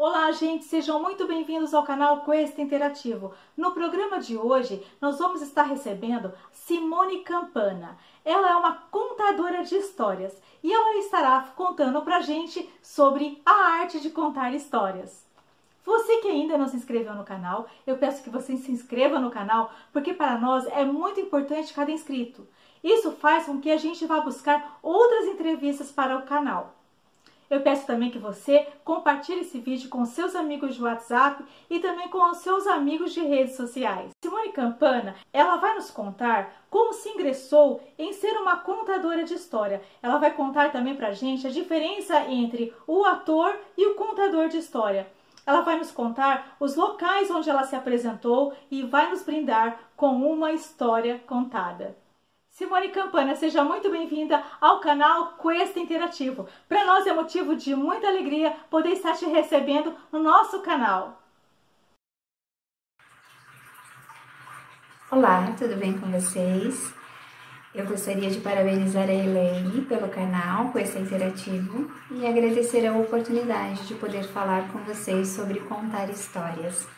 Olá, gente, sejam muito bem-vindos ao canal Quest Interativo. No programa de hoje, nós vamos estar recebendo Simone Campana. Ela é uma contadora de histórias e ela estará contando pra gente sobre a arte de contar histórias. Você que ainda não se inscreveu no canal, eu peço que você se inscreva no canal, porque para nós é muito importante cada inscrito. Isso faz com que a gente vá buscar outras entrevistas para o canal. Eu peço também que você compartilhe esse vídeo com seus amigos de WhatsApp e também com os seus amigos de redes sociais. Simone Campana, ela vai nos contar como se ingressou em ser uma contadora de história. Ela vai contar também pra gente a diferença entre o ator e o contador de história. Ela vai nos contar os locais onde ela se apresentou e vai nos brindar com uma história contada. Simone Campana, seja muito bem-vinda ao canal Quest Interativo. Para nós é motivo de muita alegria poder estar te recebendo no nosso canal. Olá, tudo bem com vocês? Eu gostaria de parabenizar a Elaine pelo canal Quest Interativo e agradecer a oportunidade de poder falar com vocês sobre contar histórias.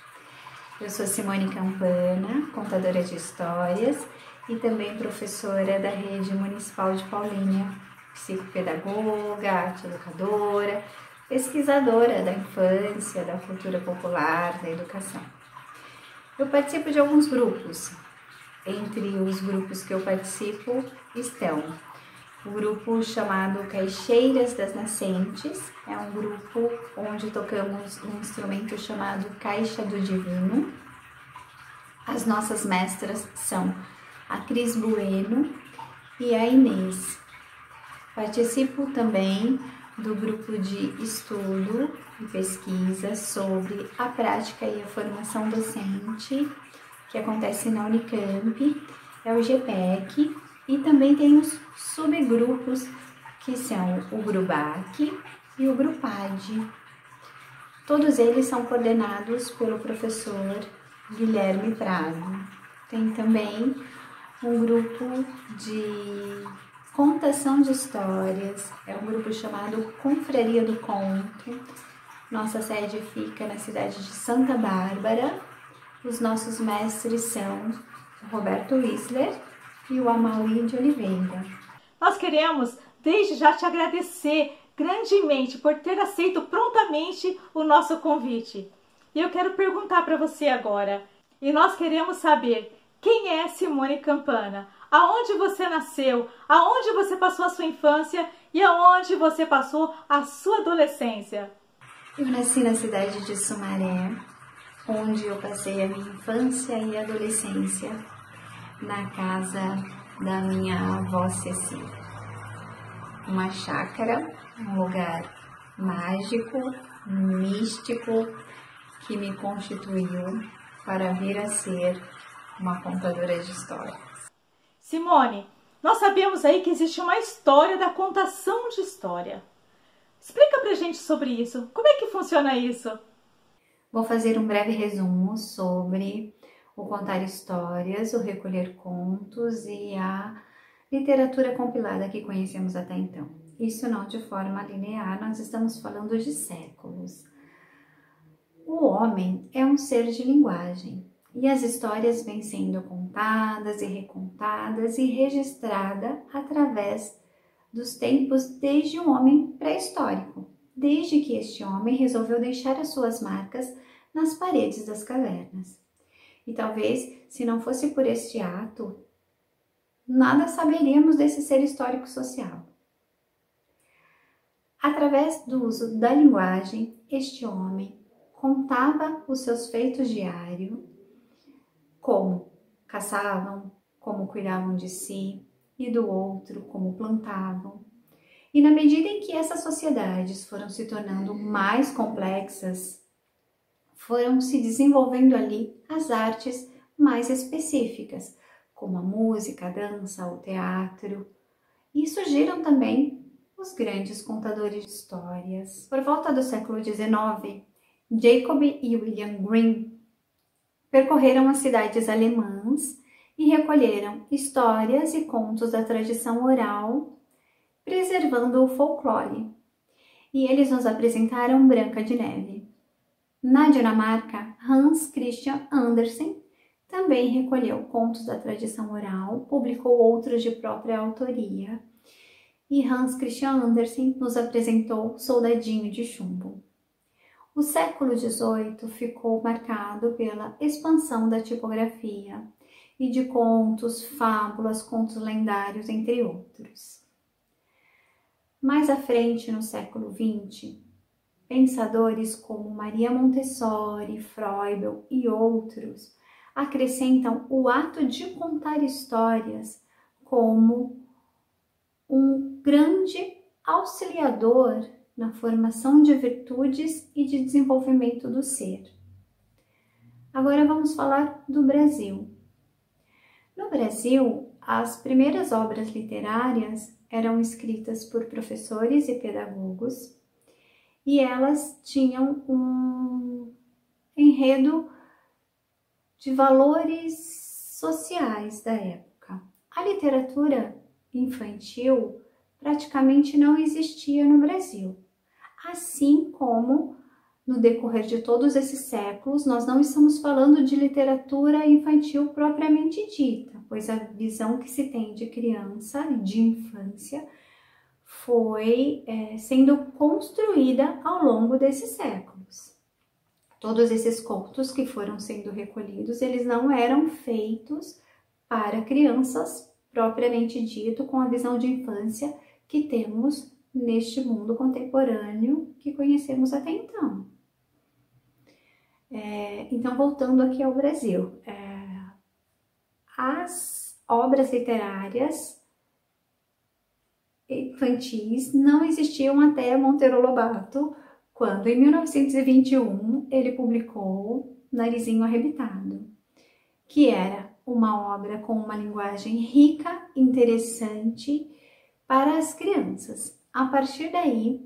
Eu sou Simone Campana, contadora de histórias e também professora da Rede Municipal de Paulínia, psicopedagoga, arte educadora, pesquisadora da infância, da cultura popular, da educação. Eu participo de alguns grupos. Entre os grupos que eu participo estão o grupo chamado Caixeiras das Nascentes, é um grupo onde tocamos um instrumento chamado Caixa do Divino. As nossas mestras são a Cris Bueno e a Inês. Participo também do grupo de estudo e pesquisa sobre a prática e a formação docente que acontece na Unicamp, é o GPEC, e também tem os subgrupos que são o GRUBAC e o GRUPAD. Todos eles são coordenados pelo professor Guilherme Prado. Tem também um grupo de contação de histórias, é um grupo chamado Confraria do Conto. Nossa sede fica na cidade de Santa Bárbara. Os nossos mestres são Roberto Wissler e o Amauri de Oliveira. Nós queremos desde já te agradecer grandemente por ter aceito prontamente o nosso convite. E eu quero perguntar para você agora, e nós queremos saber quem é Simone Campana? Aonde você nasceu? Aonde você passou a sua infância? E aonde você passou a sua adolescência? Eu nasci na cidade de Sumaré, onde eu passei a minha infância e adolescência na casa da minha avó Ceci. Uma chácara, um lugar mágico, místico, que me constituiu para vir a ser uma contadora de histórias. Simone, nós sabemos aí que existe uma história da contação de história. Explica pra gente sobre isso. Como é que funciona isso? Vou fazer um breve resumo sobre o contar histórias, o recolher contos e a literatura compilada que conhecemos até então. Isso não de forma linear, nós estamos falando de séculos. O homem é um ser de linguagem, e as histórias vêm sendo contadas e recontadas e registrada através dos tempos desde um homem pré-histórico, desde que este homem resolveu deixar as suas marcas nas paredes das cavernas. E talvez, se não fosse por este ato, nada saberíamos desse ser histórico social. Através do uso da linguagem, este homem contava os seus feitos diários como caçavam, como cuidavam de si e do outro, como plantavam. E na medida em que essas sociedades foram se tornando mais complexas, foram se desenvolvendo ali as artes mais específicas, como a música, a dança, o teatro. E surgiram também os grandes contadores de histórias. Por volta do século XIX, Jacob e William Green percorreram as cidades alemãs e recolheram histórias e contos da tradição oral, preservando o folclore. E eles nos apresentaram Branca de Neve. Na Dinamarca, Hans Christian Andersen também recolheu contos da tradição oral, publicou outros de própria autoria. E Hans Christian Andersen nos apresentou Soldadinho de Chumbo. O século XVIII ficou marcado pela expansão da tipografia e de contos, fábulas, contos lendários, entre outros. Mais à frente, no século XX, pensadores como Maria Montessori, Froebel e outros acrescentam o ato de contar histórias como um grande auxiliador na formação de virtudes e de desenvolvimento do ser. Agora vamos falar do Brasil. No Brasil, as primeiras obras literárias eram escritas por professores e pedagogos e elas tinham um enredo de valores sociais da época. A literatura infantil praticamente não existia no Brasil, assim como no decorrer de todos esses séculos, nós não estamos falando de literatura infantil propriamente dita, pois a visão que se tem de criança, de infância, foi é, sendo construída ao longo desses séculos. Todos esses contos que foram sendo recolhidos, eles não eram feitos para crianças propriamente dito, com a visão de infância que temos neste mundo contemporâneo que conhecemos até então. É, então, voltando aqui ao Brasil, é, as obras literárias infantis não existiam até Monteiro Lobato, quando em 1921 ele publicou Narizinho Arrebitado, que era uma obra com uma linguagem rica, interessante para as crianças. A partir daí,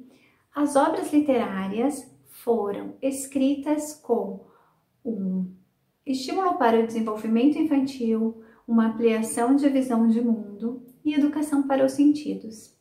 as obras literárias foram escritas com um estímulo para o desenvolvimento infantil, uma ampliação de visão de mundo e educação para os sentidos.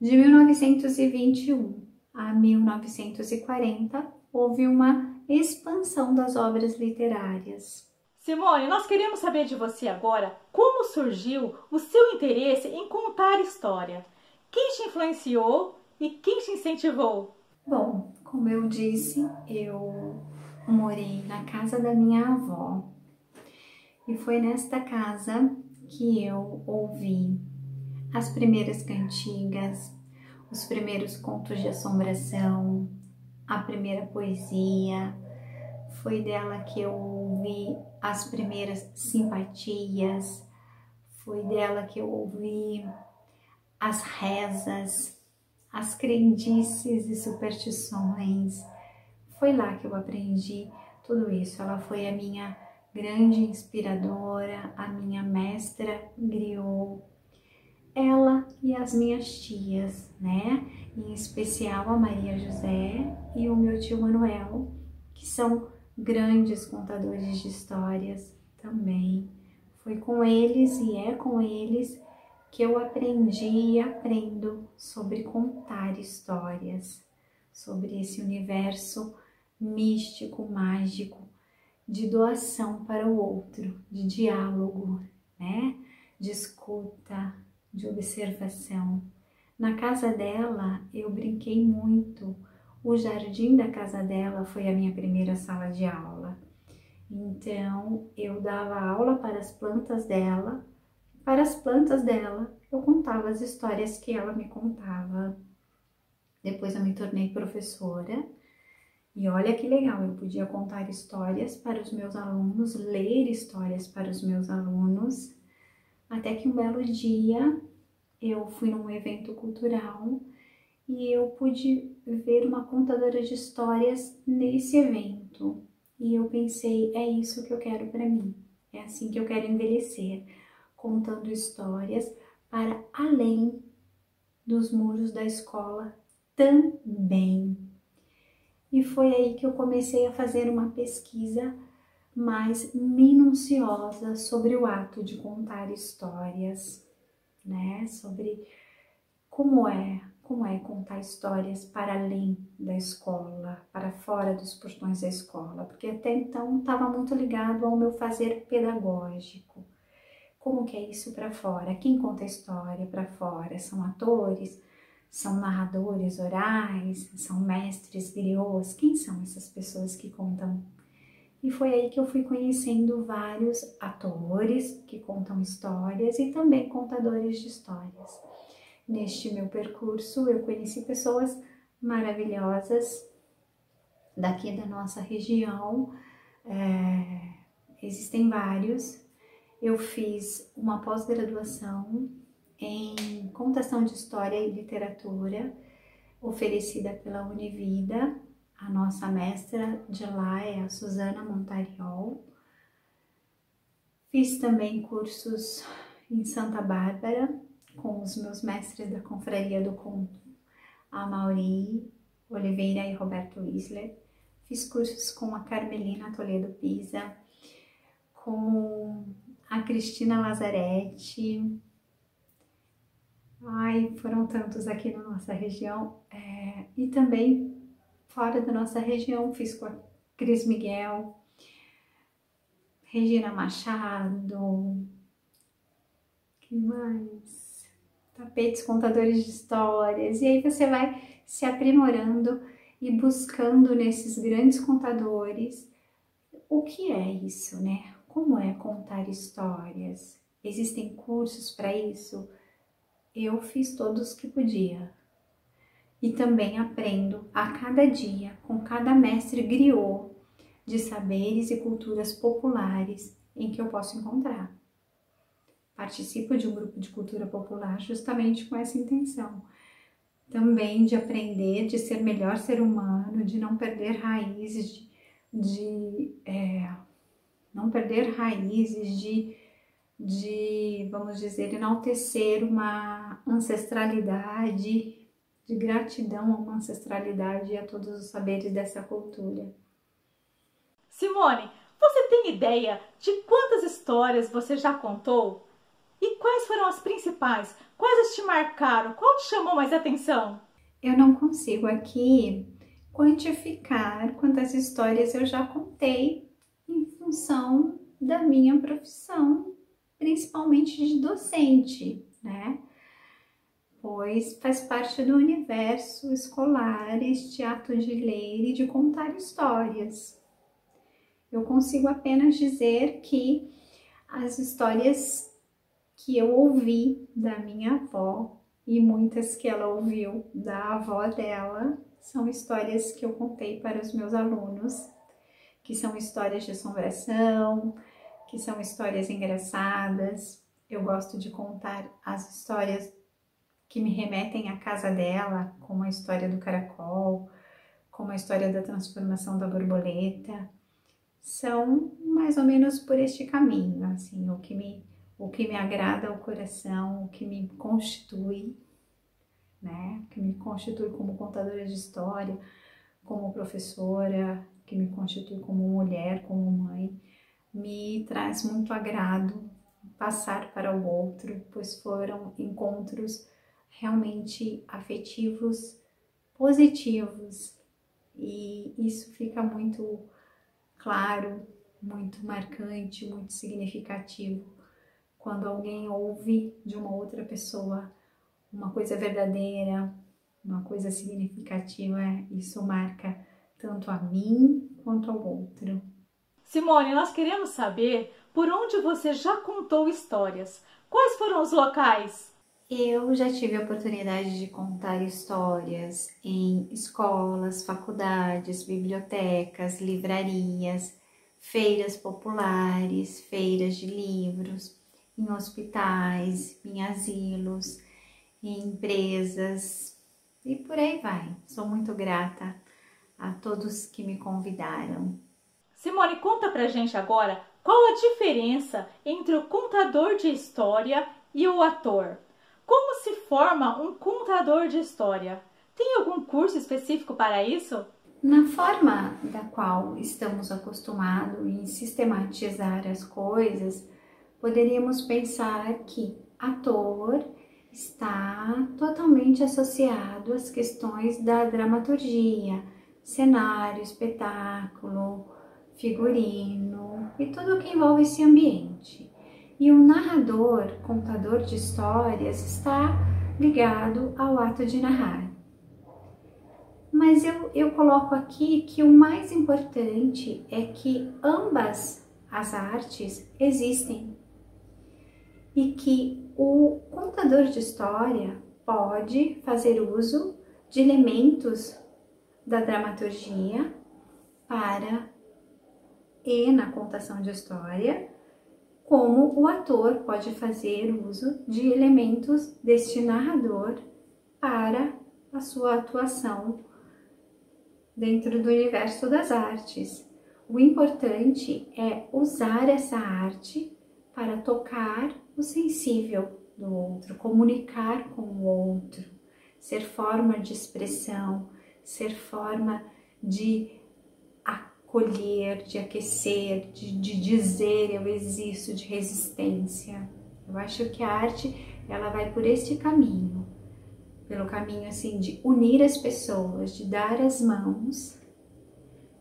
De 1921 a 1940, houve uma expansão das obras literárias. Simone, nós queremos saber de você agora como surgiu o seu interesse em contar história. Quem te influenciou e quem te incentivou? Bom, como eu disse, eu morei na casa da minha avó e foi nesta casa que eu ouvi as primeiras cantigas, os primeiros contos de assombração, a primeira poesia. Foi dela que eu ouvi as primeiras simpatias, foi dela que eu ouvi as rezas, as crendices e superstições. Foi lá que eu aprendi tudo isso. Ela foi a minha grande inspiradora, a minha mestra griot. Ela e as minhas tias, né? Em especial a Maria José e o meu tio Manuel, que são grandes contadores de histórias também. Foi com eles e é com eles que eu aprendi e aprendo sobre contar histórias, sobre esse universo místico, mágico, de doação para o outro, de diálogo, né? De escuta, de observação. Na casa dela, eu brinquei muito. O jardim da casa dela foi a minha primeira sala de aula. Então, eu dava aula para as plantas dela para as plantas dela, eu contava as histórias que ela me contava. Depois eu me tornei professora e olha que legal, eu podia contar histórias para os meus alunos, ler histórias para os meus alunos, até que um belo dia eu fui num evento cultural e eu pude ver uma contadora de histórias nesse evento. E eu pensei, é isso que eu quero para mim. É assim que eu quero envelhecer contando histórias para além dos muros da escola também. E foi aí que eu comecei a fazer uma pesquisa mais minuciosa sobre o ato de contar histórias, né? Sobre como é como é contar histórias para além da escola, para fora dos portões da escola, porque até então estava muito ligado ao meu fazer pedagógico. Como que é isso para fora? Quem conta a história para fora? São atores? São narradores orais? São mestres griots? Quem são essas pessoas que contam? E foi aí que eu fui conhecendo vários atores que contam histórias e também contadores de histórias. Neste meu percurso, eu conheci pessoas maravilhosas daqui da nossa região. É, existem vários. Eu fiz uma pós-graduação em contação de história e literatura, oferecida pela Univida. A nossa mestra de lá é a Suzana Montariol. Fiz também cursos em Santa Bárbara, com os meus mestres da Confraria do Conto, a Mauri Oliveira e Roberto Isler. Fiz cursos com a Carmelina Toledo Pisa, com a Cristina Lazzaretti. Ai, foram tantos aqui na nossa região. É, e também fora da nossa região, fiz com a Cris Miguel, Regina Machado, que mais? tapetes contadores de histórias, e aí você vai se aprimorando e buscando nesses grandes contadores o que é isso, né? Como é contar histórias? Existem cursos para isso? Eu fiz todos que podia. E também aprendo a cada dia com cada mestre griot de saberes e culturas populares em que eu posso encontrar participo de um grupo de cultura popular justamente com essa intenção. Também de aprender, de ser melhor ser humano, de não perder raízes, de, de é, não perder raízes, de, de, vamos dizer, enaltecer uma ancestralidade, de gratidão a uma ancestralidade e a todos os saberes dessa cultura. Simone, você tem ideia de quantas histórias você já contou? E quais foram as principais? Quais te marcaram? Qual te chamou mais atenção? Eu não consigo aqui quantificar quantas histórias eu já contei função da minha profissão, principalmente de docente, né? Pois faz parte do universo escolar este ato de ler e de contar histórias. Eu consigo apenas dizer que as histórias que eu ouvi da minha avó e muitas que ela ouviu da avó dela são histórias que eu contei para os meus alunos, que são histórias de assombração, que são histórias engraçadas. Eu gosto de contar as histórias que me remetem à casa dela, como a história do caracol, como a história da transformação da borboleta. São mais ou menos por este caminho, assim, o que me o que me agrada ao coração, o que me constitui, né? Que me constitui como contadora de história, como professora, que me constitui como mulher, como mãe, me traz muito agrado passar para o outro, pois foram encontros realmente afetivos, positivos, e isso fica muito claro, muito marcante, muito significativo. Quando alguém ouve de uma outra pessoa uma coisa verdadeira, uma coisa significativa, isso marca tanto a mim quanto ao outro. Simone, nós queremos saber por onde você já contou histórias. Quais foram os locais? Eu já tive a oportunidade de contar histórias em escolas, faculdades, bibliotecas, livrarias, feiras populares, feiras de livros, em hospitais, em asilos, em empresas e por aí vai. Sou muito grata a todos que me convidaram. Simone, conta pra gente agora qual a diferença entre o contador de história e o ator. Como se forma um contador de história? Tem algum curso específico para isso? Na forma da qual estamos acostumados em sistematizar as coisas, poderíamos pensar que ator está totalmente associado às questões da dramaturgia, cenário, espetáculo, figurino e tudo que envolve esse ambiente. E o narrador, contador de histórias, está ligado ao ato de narrar. Mas eu, eu coloco aqui que o mais importante é que ambas as artes existem e que o contador de história pode fazer uso de elementos da dramaturgia para e na contação de história, como o ator pode fazer uso de elementos deste narrador para a sua atuação dentro do universo das artes. O importante é usar essa arte para tocar o sensível do outro, comunicar com o outro, ser forma de expressão, ser forma de acolher, de aquecer, de, de dizer eu existo, de resistência. Eu acho que a arte ela vai por este caminho, pelo caminho assim de unir as pessoas, de dar as mãos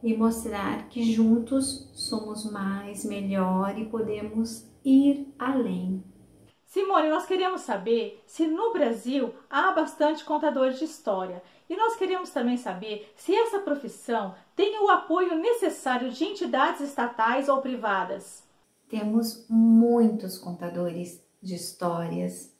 e mostrar que juntos somos mais, melhor e podemos ir além. Simone, nós queríamos saber se no Brasil há bastante contadores de história e nós queríamos também saber se essa profissão tem o apoio necessário de entidades estatais ou privadas. Temos muitos contadores de histórias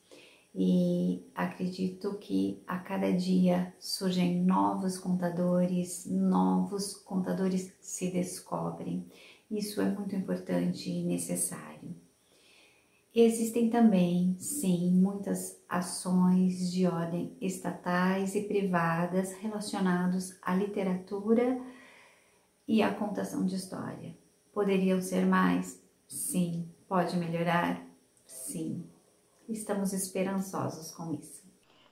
e acredito que a cada dia surgem novos contadores, novos contadores se descobrem. Isso é muito importante e necessário. Existem também, sim, muitas ações de ordem estatais e privadas relacionados à literatura e à contação de história. Poderiam ser mais? Sim. Pode melhorar? Sim. Estamos esperançosos com isso.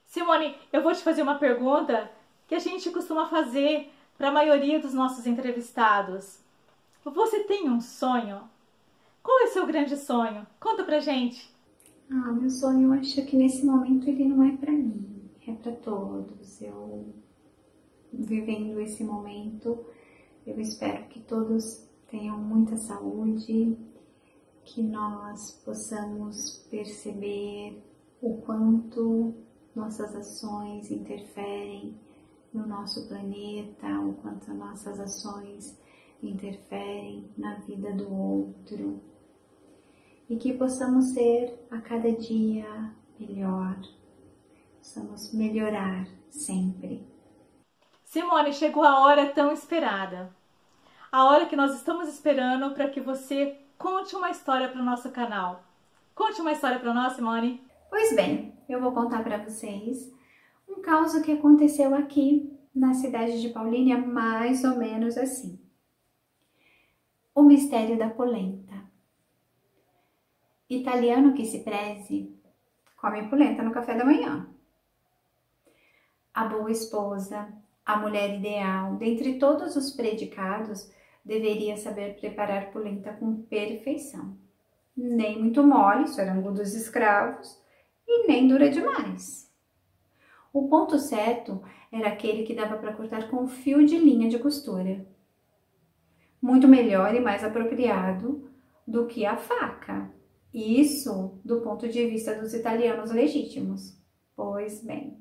Simone, eu vou te fazer uma pergunta que a gente costuma fazer para a maioria dos nossos entrevistados. Você tem um sonho? Qual é o seu grande sonho? Conta pra gente. Ah, meu sonho, eu acho que nesse momento ele não é para mim, é para todos. Eu vivendo esse momento, eu espero que todos tenham muita saúde, que nós possamos perceber o quanto nossas ações interferem no nosso planeta, o quanto nossas ações interferem na vida do outro, e que possamos ser a cada dia melhor, possamos melhorar sempre. Simone, chegou a hora tão esperada. A hora que nós estamos esperando para que você conte uma história para o nosso canal. Conte uma história para nós, Simone. Pois bem, eu vou contar para vocês um caso que aconteceu aqui na cidade de Paulínia, mais ou menos assim. O mistério da polenta. Italiano que se preze, come polenta no café da manhã. A boa esposa, a mulher ideal, dentre todos os predicados, deveria saber preparar polenta com perfeição. Nem muito mole, isso era dos escravos, e nem dura demais. O ponto certo era aquele que dava para cortar com fio de linha de costura. Muito melhor e mais apropriado do que a faca. Isso do ponto de vista dos italianos legítimos. Pois bem,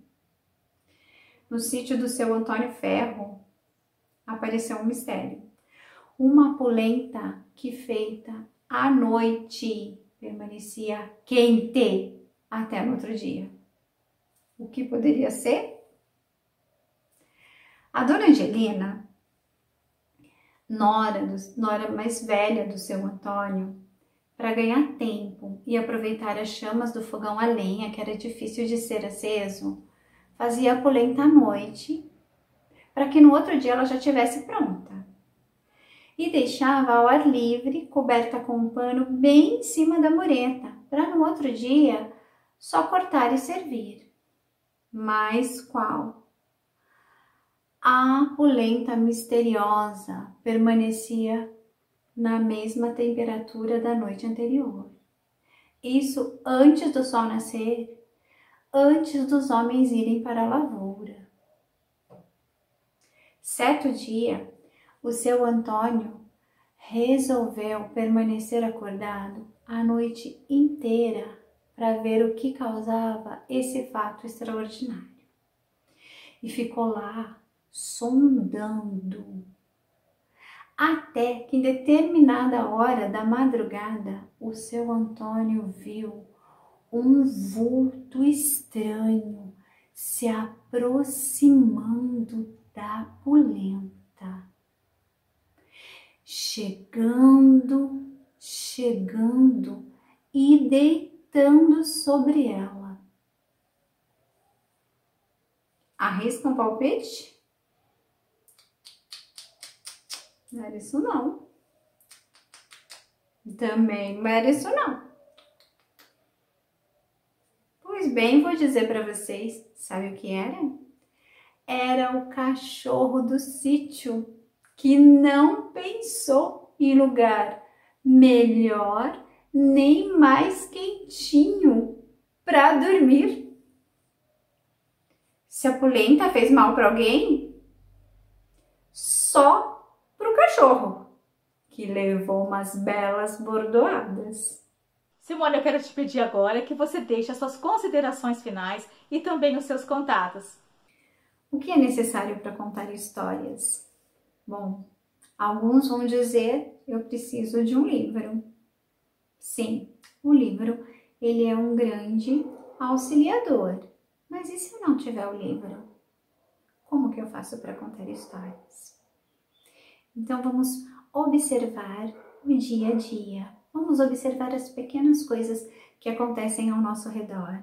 no sítio do seu Antônio Ferro apareceu um mistério. Uma polenta que feita à noite permanecia quente até no outro dia. O que poderia ser? A dona Angelina, nora, do, nora mais velha do seu Antônio, para ganhar tempo e aproveitar as chamas do fogão a lenha, que era difícil de ser aceso, fazia a polenta à noite, para que no outro dia ela já tivesse pronta. E deixava ao ar livre, coberta com um pano bem em cima da mureta, para no outro dia só cortar e servir. Mas qual? A polenta misteriosa permanecia na mesma temperatura da noite anterior. Isso antes do sol nascer, antes dos homens irem para a lavoura. Certo dia, o seu Antônio resolveu permanecer acordado a noite inteira para ver o que causava esse fato extraordinário. E ficou lá sondando. Até que em determinada hora da madrugada, o seu Antônio viu um vulto estranho se aproximando da polenta. Chegando, chegando e deitando sobre ela. Arrisca um palpite? Não era isso não. Também não era isso não. Pois bem, vou dizer para vocês, sabe o que era? Era o cachorro do sítio que não pensou em lugar melhor nem mais quentinho para dormir. Se a polenta fez mal para alguém, só cachorro, que levou umas belas bordoadas. Simone, eu quero te pedir agora que você deixe as suas considerações finais e também os seus contatos. O que é necessário para contar histórias? Bom, alguns vão dizer eu preciso de um livro. Sim, o livro ele é um grande auxiliador. Mas e se eu não tiver o livro? Como que eu faço para contar histórias? Então vamos observar o dia a dia. Vamos observar as pequenas coisas que acontecem ao nosso redor.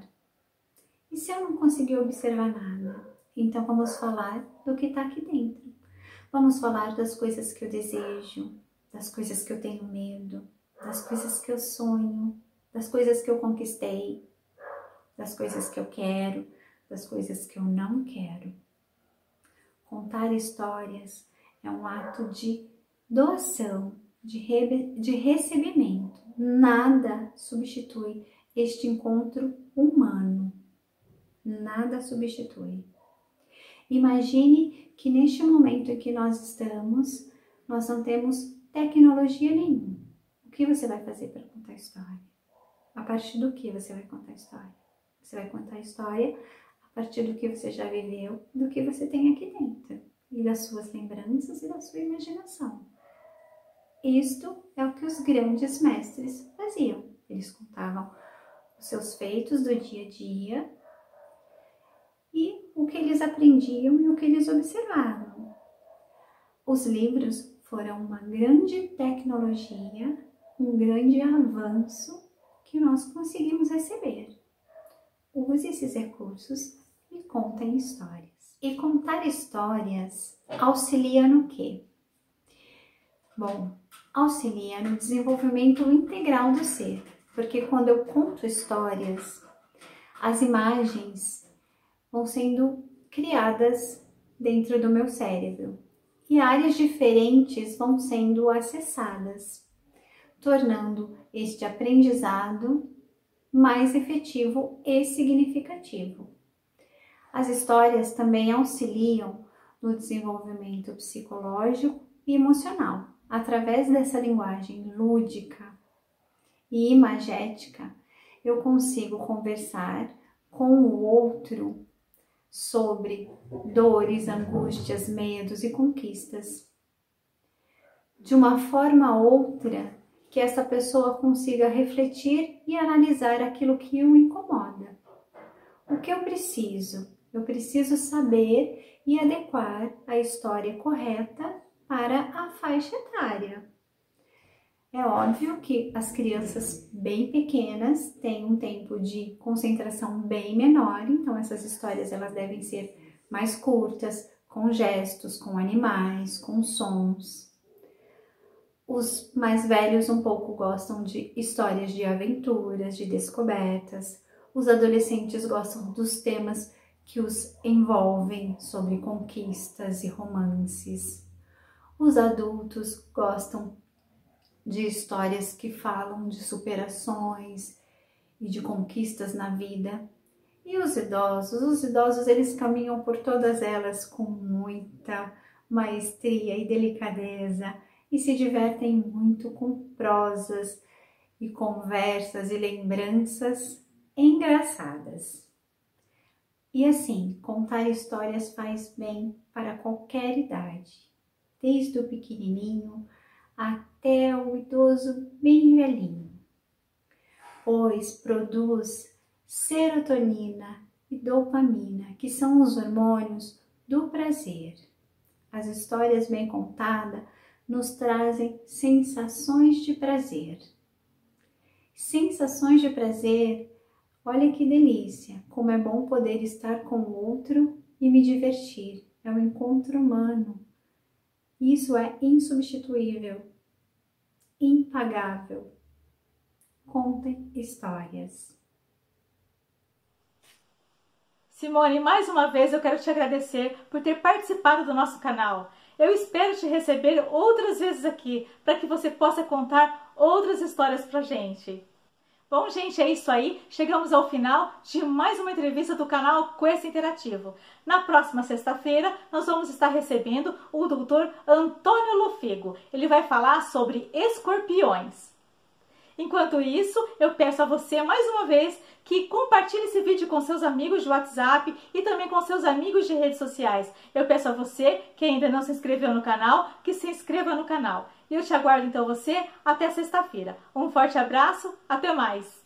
E se eu não conseguir observar nada? Então vamos falar do que está aqui dentro. Vamos falar das coisas que eu desejo, das coisas que eu tenho medo, das coisas que eu sonho, das coisas que eu conquistei, das coisas que eu quero, das coisas que eu não quero. Contar histórias é um ato de doação, de, de recebimento. Nada substitui este encontro humano. Nada substitui. Imagine que neste momento em que nós estamos, nós não temos tecnologia nenhuma. O que você vai fazer para contar a história? A partir do que você vai contar a história? Você vai contar a história a partir do que você já viveu, do que você tem aqui dentro e das suas lembranças e da sua imaginação. Isto é o que os grandes mestres faziam. Eles contavam os seus feitos do dia a dia e o que eles aprendiam e o que eles observavam. Os livros foram uma grande tecnologia, um grande avanço que nós conseguimos receber. Use esses recursos e contem histórias. E contar histórias auxilia no quê? Bom, auxilia no desenvolvimento integral do ser, porque quando eu conto histórias, as imagens vão sendo criadas dentro do meu cérebro e áreas diferentes vão sendo acessadas, tornando este aprendizado mais efetivo e significativo. As histórias também auxiliam no desenvolvimento psicológico e emocional. Através dessa linguagem lúdica e imagética, eu consigo conversar com o outro sobre dores, angústias, medos e conquistas. De uma forma ou outra, que essa pessoa consiga refletir e analisar aquilo que o incomoda. O que eu preciso? Eu preciso saber e adequar a história correta para a faixa etária. É óbvio que as crianças bem pequenas têm um tempo de concentração bem menor, então essas histórias elas devem ser mais curtas, com gestos, com animais, com sons. Os mais velhos um pouco gostam de histórias de aventuras, de descobertas. Os adolescentes gostam dos temas que os envolvem sobre conquistas e romances. Os adultos gostam de histórias que falam de superações e de conquistas na vida. E os idosos? Os idosos eles caminham por todas elas com muita maestria e delicadeza e se divertem muito com prosas e conversas e lembranças engraçadas. E assim, contar histórias faz bem para qualquer idade, desde o pequenininho até o idoso bem velhinho, pois produz serotonina e dopamina, que são os hormônios do prazer. As histórias bem contadas nos trazem sensações de prazer. Sensações de prazer, olha que delícia, como é bom poder estar com o outro e me divertir. É um encontro humano. Isso é insubstituível, impagável. Contem histórias. Simone, mais uma vez eu quero te agradecer por ter participado do nosso canal. Eu espero te receber outras vezes aqui para que você possa contar outras histórias pra gente. Bom, gente, é isso aí. Chegamos ao final de mais uma entrevista do canal Quest Interativo. Na próxima sexta-feira, nós vamos estar recebendo o doutor Antônio Lofego. Ele vai falar sobre escorpiões. Enquanto isso, eu peço a você mais uma vez que compartilhe esse vídeo com seus amigos de WhatsApp e também com seus amigos de redes sociais. Eu peço a você que ainda não se inscreveu no canal, que se inscreva no canal. Eu te aguardo então você até sexta-feira. Um forte abraço, até mais!